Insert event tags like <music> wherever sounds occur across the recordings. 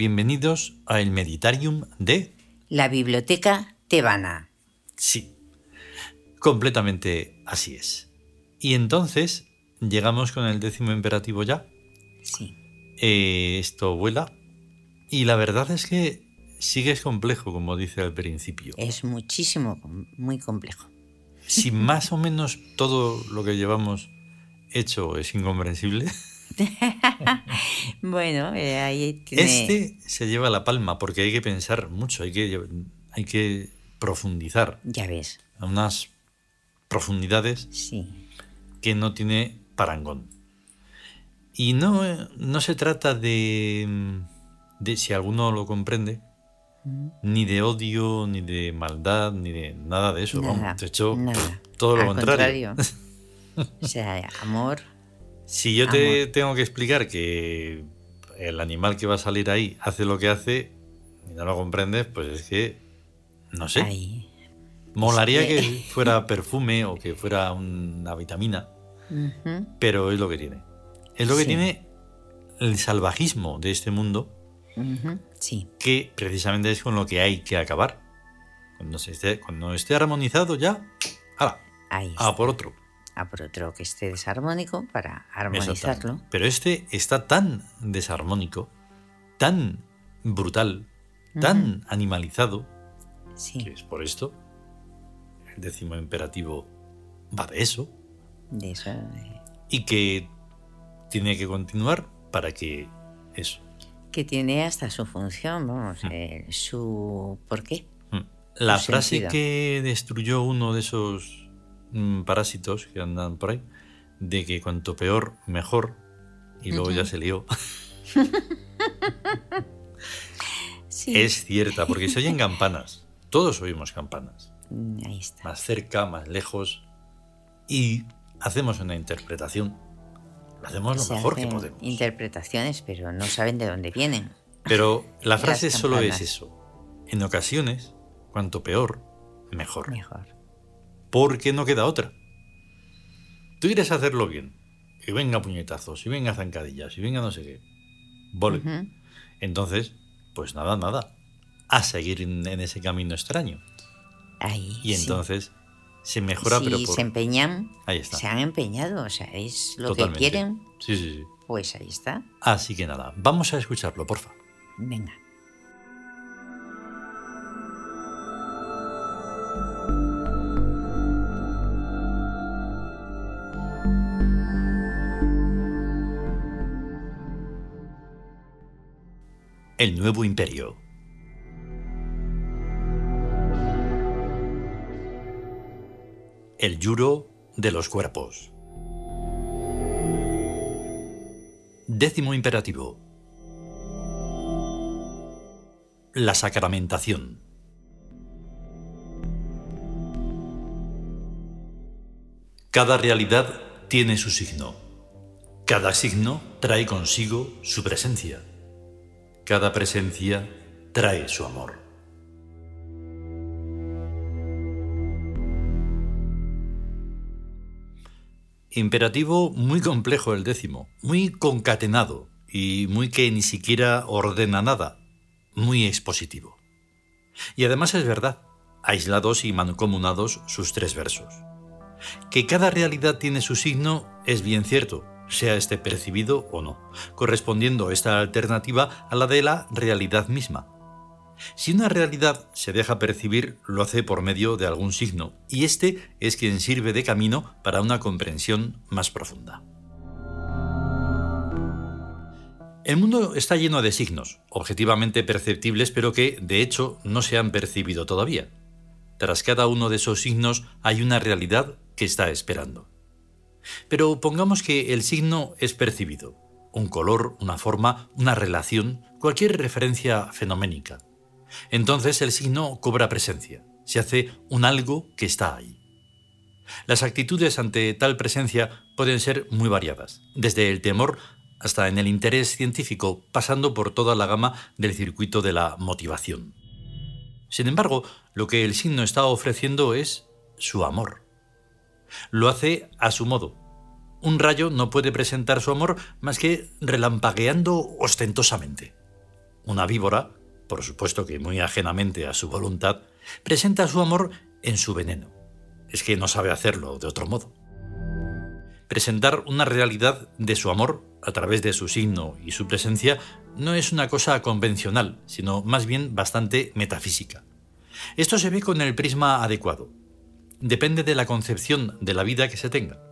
Bienvenidos a el Meditarium de... La Biblioteca Tebana. Sí, completamente así es. Y entonces llegamos con el décimo imperativo ya. Sí. Eh, esto vuela. Y la verdad es que sigue es complejo, como dice al principio. Es muchísimo, muy complejo. Si más o menos todo lo que llevamos hecho es incomprensible. <laughs> <laughs> bueno, eh, ahí tiene... Este se lleva la palma porque hay que pensar mucho, hay que, hay que profundizar. Ya ves. A unas profundidades Sí. que no tiene parangón. Y no, no se trata de, de, si alguno lo comprende, ni de odio, ni de maldad, ni de nada de eso. Nada, vamos. De hecho, nada. todo lo Al contrario. <laughs> o sea, amor. Si yo te Amor. tengo que explicar que el animal que va a salir ahí hace lo que hace y no lo comprendes, pues es que, no sé, Ahí. molaría Es que- que fuera <laughs> perfume o que fuera una vitamina, pero es lo que tiene. Es lo que Sí. tiene el salvajismo de este mundo. Sí. que precisamente es con lo que hay que acabar. Cuando, se esté, cuando esté armonizado ya, ¡hala! Ahí A por otro. A por otro que esté desarmónico para armonizarlo. Pero este está tan desarmónico, tan brutal, tan animalizado, que es por esto. El décimo imperativo va de eso. De eso. eh, Y que tiene que continuar para que eso. Que tiene hasta su función, vamos, Mm. eh, su ¿por qué? Mm. La Su frase sentido. que destruyó uno de esos mm, parásitos que andan por ahí, de que cuanto peor, mejor, y luego ya se lió, <laughs> <laughs> Sí. es cierta, porque se oyen campanas. Todos oímos campanas. Mm, Ahí está. Más cerca, más lejos. Y hacemos una interpretación. Lo hacemos lo Se mejor que podemos. Interpretaciones, pero no saben de dónde vienen. Pero la <laughs> frase solo es eso. En ocasiones, cuanto peor, mejor. Mejor. Porque no queda otra. Tú quieres hacerlo bien. Y venga puñetazos, y venga zancadillas, y venga no sé qué. Ujú. Entonces, pues nada, nada. A seguir en, en ese camino extraño. Ahí. Y sí. entonces se mejora, si pero por... se empeñan, Ahí está. se han empeñado, o sea, es lo Totalmente. que quieren, Sí, sí, sí. pues ahí está. Así que nada, vamos a escucharlo, porfa. Venga. El nuevo imperio. El yuro de los cuerpos. Décimo imperativo. La sacramentación. Cada realidad tiene su signo. Cada signo trae consigo su presencia. Cada presencia trae su amor. Imperativo muy complejo el décimo, muy concatenado y muy que ni siquiera ordena nada, muy expositivo. Y además es verdad, aislados y mancomunados sus tres versos. Que cada realidad tiene su signo es bien cierto, sea este percibido o no, correspondiendo esta alternativa a la de la realidad misma. Si una realidad se deja percibir, lo hace por medio de algún signo, y este es quien sirve de camino para una comprensión más profunda. El mundo está lleno de signos, objetivamente perceptibles, pero que, de hecho, no se han percibido todavía. Tras cada uno de esos signos hay una realidad que está esperando. Pero pongamos que el signo es percibido, un color, una forma, una relación, cualquier referencia fenoménica. Entonces el signo cobra presencia, se hace un algo que está ahí. Las actitudes ante tal presencia pueden ser muy variadas, desde el temor hasta en el interés científico, pasando por toda la gama del circuito de la motivación. Sin embargo, lo que el signo está ofreciendo es su amor. Lo hace a su modo, Un rayo no puede presentar su amor más que relampagueando ostentosamente. Una víbora, por supuesto que muy ajenamente a su voluntad, presenta su amor en su veneno. Es que no sabe hacerlo de otro modo. Presentar una realidad de su amor a través de su signo y su presencia no es una cosa convencional, sino más bien bastante metafísica. Esto se ve con el prisma adecuado. Depende de la concepción de la vida que se tenga.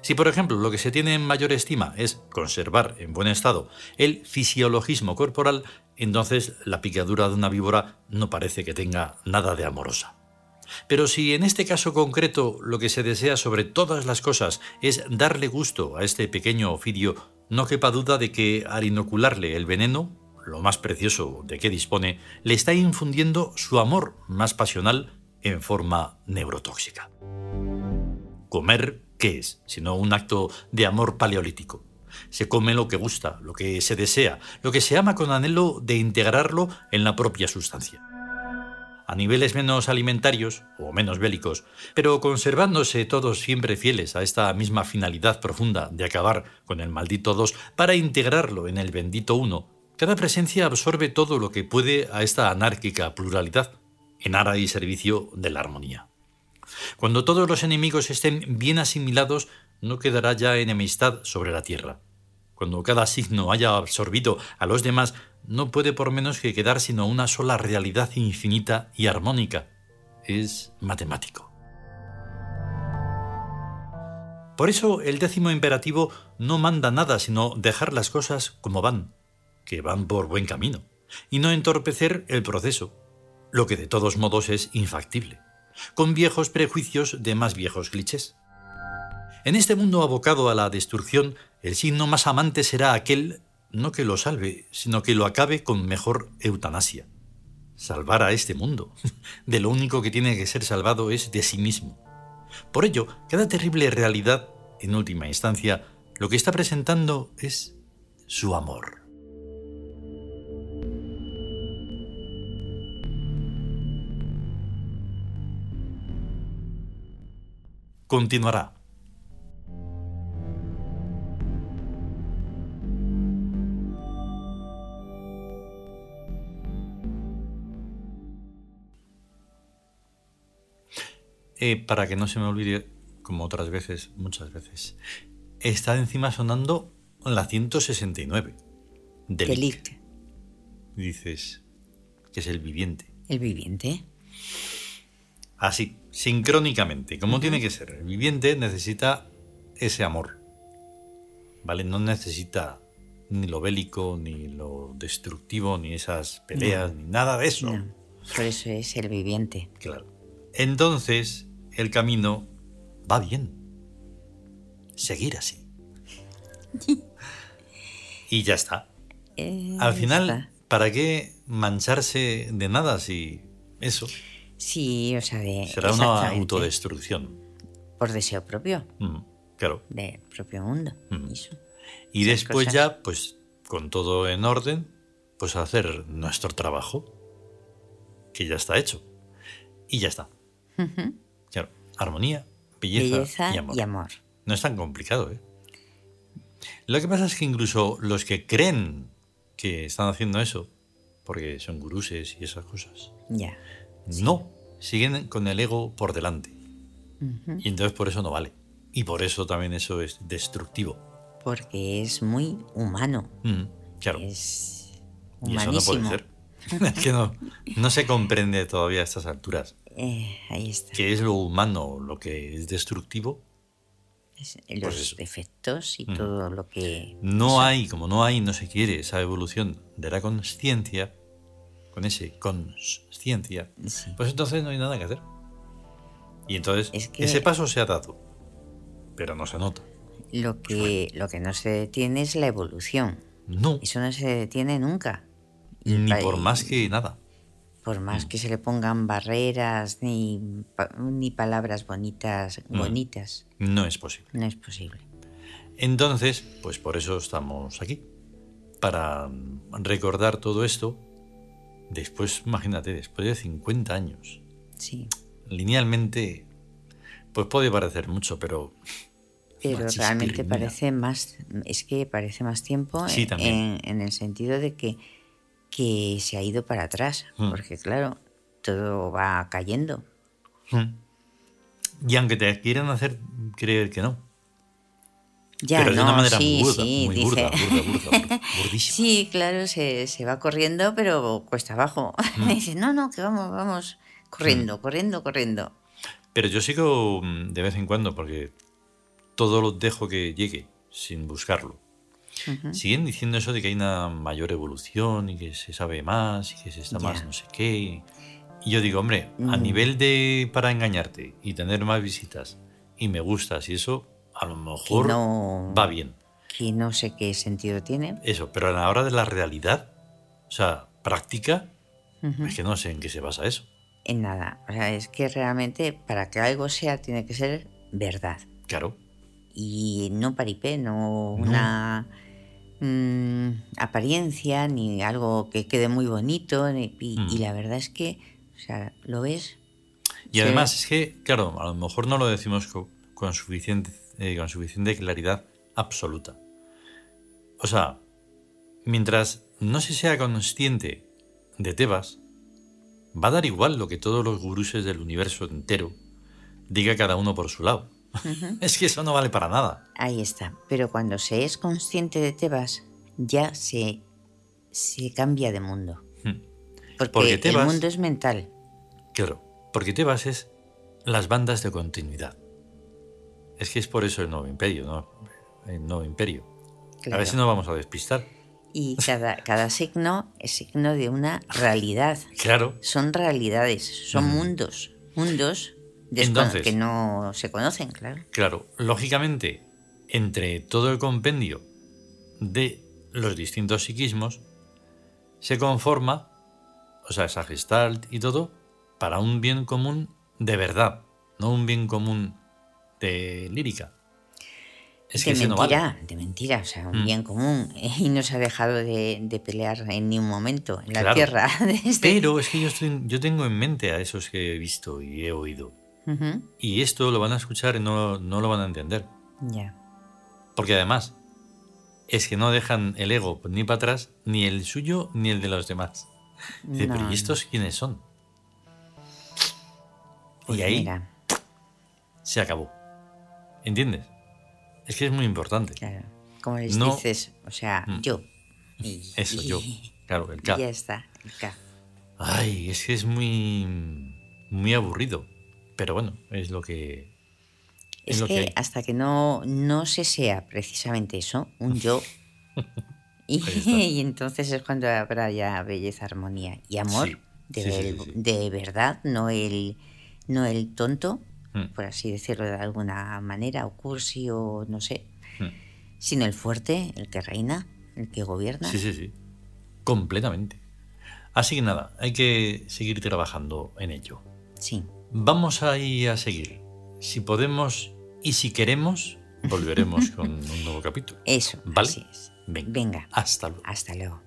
Si, por ejemplo, lo que se tiene en mayor estima es conservar en buen estado el fisiologismo corporal, entonces la picadura de una víbora no parece que tenga nada de amorosa. Pero si en este caso concreto lo que se desea sobre todas las cosas es darle gusto a este pequeño ofidio, no quepa duda de que al inocularle el veneno, lo más precioso de que dispone, le está infundiendo su amor más pasional en forma neurotóxica. Comer ¿Qué es? Sino un acto de amor paleolítico. Se come lo que gusta, lo que se desea, lo que se ama con anhelo de integrarlo en la propia sustancia. A niveles menos alimentarios o menos bélicos, pero conservándose todos siempre fieles a esta misma finalidad profunda de acabar con el maldito dos para integrarlo en el bendito uno, cada presencia absorbe todo lo que puede a esta anárquica pluralidad, en ara y servicio de la armonía. Cuando todos los enemigos estén bien asimilados, no quedará ya enemistad sobre la tierra. Cuando cada signo haya absorbido a los demás, no puede por menos que quedar sino una sola realidad infinita y armónica. Es matemático. Por eso el décimo imperativo no manda nada sino dejar las cosas como van, que van por buen camino, y no entorpecer el proceso, lo que de todos modos es infactible con viejos prejuicios de más viejos clichés. En este mundo abocado a la destrucción, el signo más amante será aquel no que lo salve, sino que lo acabe con mejor eutanasia. Salvar a este mundo. <laughs> De lo único que tiene que ser salvado es de sí mismo. Por ello, cada terrible realidad, en última instancia, lo que está presentando es su amor. Continuará. Eh, para que no se me olvide, como otras veces, muchas veces, está encima sonando la 169. Delic. Dices que es el viviente. El viviente. Así, sincrónicamente, como tiene que ser. El viviente necesita ese amor. ¿Vale? No necesita ni lo bélico, ni lo destructivo, ni esas peleas, ni nada de eso. Por eso es el viviente. Claro. Entonces, el camino va bien. Seguir así. <laughs> y ya está. Eh, Al final, ¿para qué mancharse de nada si eso? Sí, o sea, de. Será una autodestrucción. Por deseo propio. Mm, claro. Del propio mundo. Mm. Y después ya, pues, con todo en orden, pues hacer nuestro trabajo, que ya está hecho. Y ya está. Claro, armonía, belleza, y, amor. No es tan complicado, ¿eh? Lo que pasa es que incluso los que creen que están haciendo eso, porque son guruses y esas cosas, ya. No, siguen con el ego por delante. Y entonces por eso no vale. Y por eso también eso es destructivo. Porque es muy humano. claro. Es Y eso no puede ser. <laughs> es que no, se comprende todavía a estas alturas. Eh, ahí está. ¿Qué es lo humano, lo que es destructivo? los pues defectos y todo lo que... No hay, como no hay, no se quiere esa evolución de la conciencia, con ese conciencia, pues entonces no hay nada que hacer. Y entonces ese paso se ha dado, pero no se nota. Lo que, lo que no se detiene es la evolución. No. Eso no se detiene nunca. Ni por más que nada. Por más mm. que se le pongan barreras ni, ni palabras bonitas, mm. bonitas. No es posible. No es posible. Entonces, pues por eso estamos aquí. Para recordar todo esto Después, imagínate, después de 50 años. Sí. Linealmente, pues puede parecer mucho, pero Pero realmente parece más, es que parece más tiempo en, en, el sentido de que, que se ha ido para atrás, mm. porque claro, todo va cayendo. Mm. Y aunque te quieran hacer creer que no. Ya, Pero de una manera sí, burda, sí, muy burda, burda, <laughs> Sí, claro, se, se, va corriendo, pero cuesta abajo. <laughs> Mm. dice, no, no, que vamos, vamos, corriendo, corriendo, corriendo. Pero yo sigo de vez en cuando, porque todo lo dejo que llegue sin buscarlo. Siguen diciendo eso de que hay una mayor evolución y que se sabe más y que se está más no sé qué. Y yo digo, hombre, a mm. nivel de para engañarte y tener más visitas y me gustas y eso, a lo mejor va bien. Y no sé qué sentido tiene. Eso, pero a la hora de la realidad, o sea, práctica, es que no sé en qué se basa eso. En nada. O sea, es que realmente para que algo sea tiene que ser verdad. Claro y no paripé, no, una mm, apariencia ni algo que quede muy bonito. y, mm. la verdad es que, o sea, lo ves. Y además es que, claro, a lo mejor no lo decimos con, suficiente, eh, con suficiente claridad absoluta. O sea, mientras no se sea consciente de Tebas, va a dar igual lo que todos los guruses del universo entero diga cada uno por su lado. <laughs> es que eso no vale para nada. Ahí está. Pero cuando se es consciente de Tebas, ya se, se cambia de mundo. Hmm. Porque, el mundo es mental. Claro, porque Tebas es las bandas de continuidad. Es que es por eso el nuevo imperio, ¿no? El nuevo imperio. A ver si nos vamos a despistar. Y cada, cada signo es signo de una realidad. Claro. Son realidades, son mundos. Mundos entonces, que no se conocen, claro. Claro, lógicamente, entre todo el compendio de los distintos psiquismos, se conforma, o sea, esa gestalt y todo, para un bien común de verdad, no un bien común de lírica. Es de mentira, de mentira, o sea, un mm. bien común. <laughs> Y no se ha dejado de, pelear en ni un momento en la tierra. <laughs> Pero es que yo, yo tengo en mente a esos que he visto y he oído. Y esto lo van a escuchar y no, lo van a entender. Ya. Porque además, es que no dejan el ego ni para atrás, ni el suyo, ni el de los demás. pero ¿y estos quiénes son? y pues ahí se acabó. ¿Entiendes? Es que es muy importante. Claro. Como les dices, o sea, mm. yo. <laughs> Eso, yo. Claro, el <laughs> K. ya está, el K. Ay, es que es muy, muy aburrido. Pero bueno, es lo que... Es, que, hasta que no, no se sea precisamente eso, un yo, <laughs> y, entonces es cuando habrá ya belleza, armonía y amor de, de, verdad, no el, no el tonto, hmm. por así decirlo de alguna manera, o cursi o no sé, hmm. sino el fuerte, el que reina, el que gobierna. Sí, sí, sí, completamente. Así que nada, hay que seguir trabajando en ello. Sí. Vamos ahí a seguir. Si podemos y si queremos, volveremos <laughs> con un nuevo capítulo. Eso. ¿Vale? Así es. Venga. Venga. Hasta luego. Hasta luego.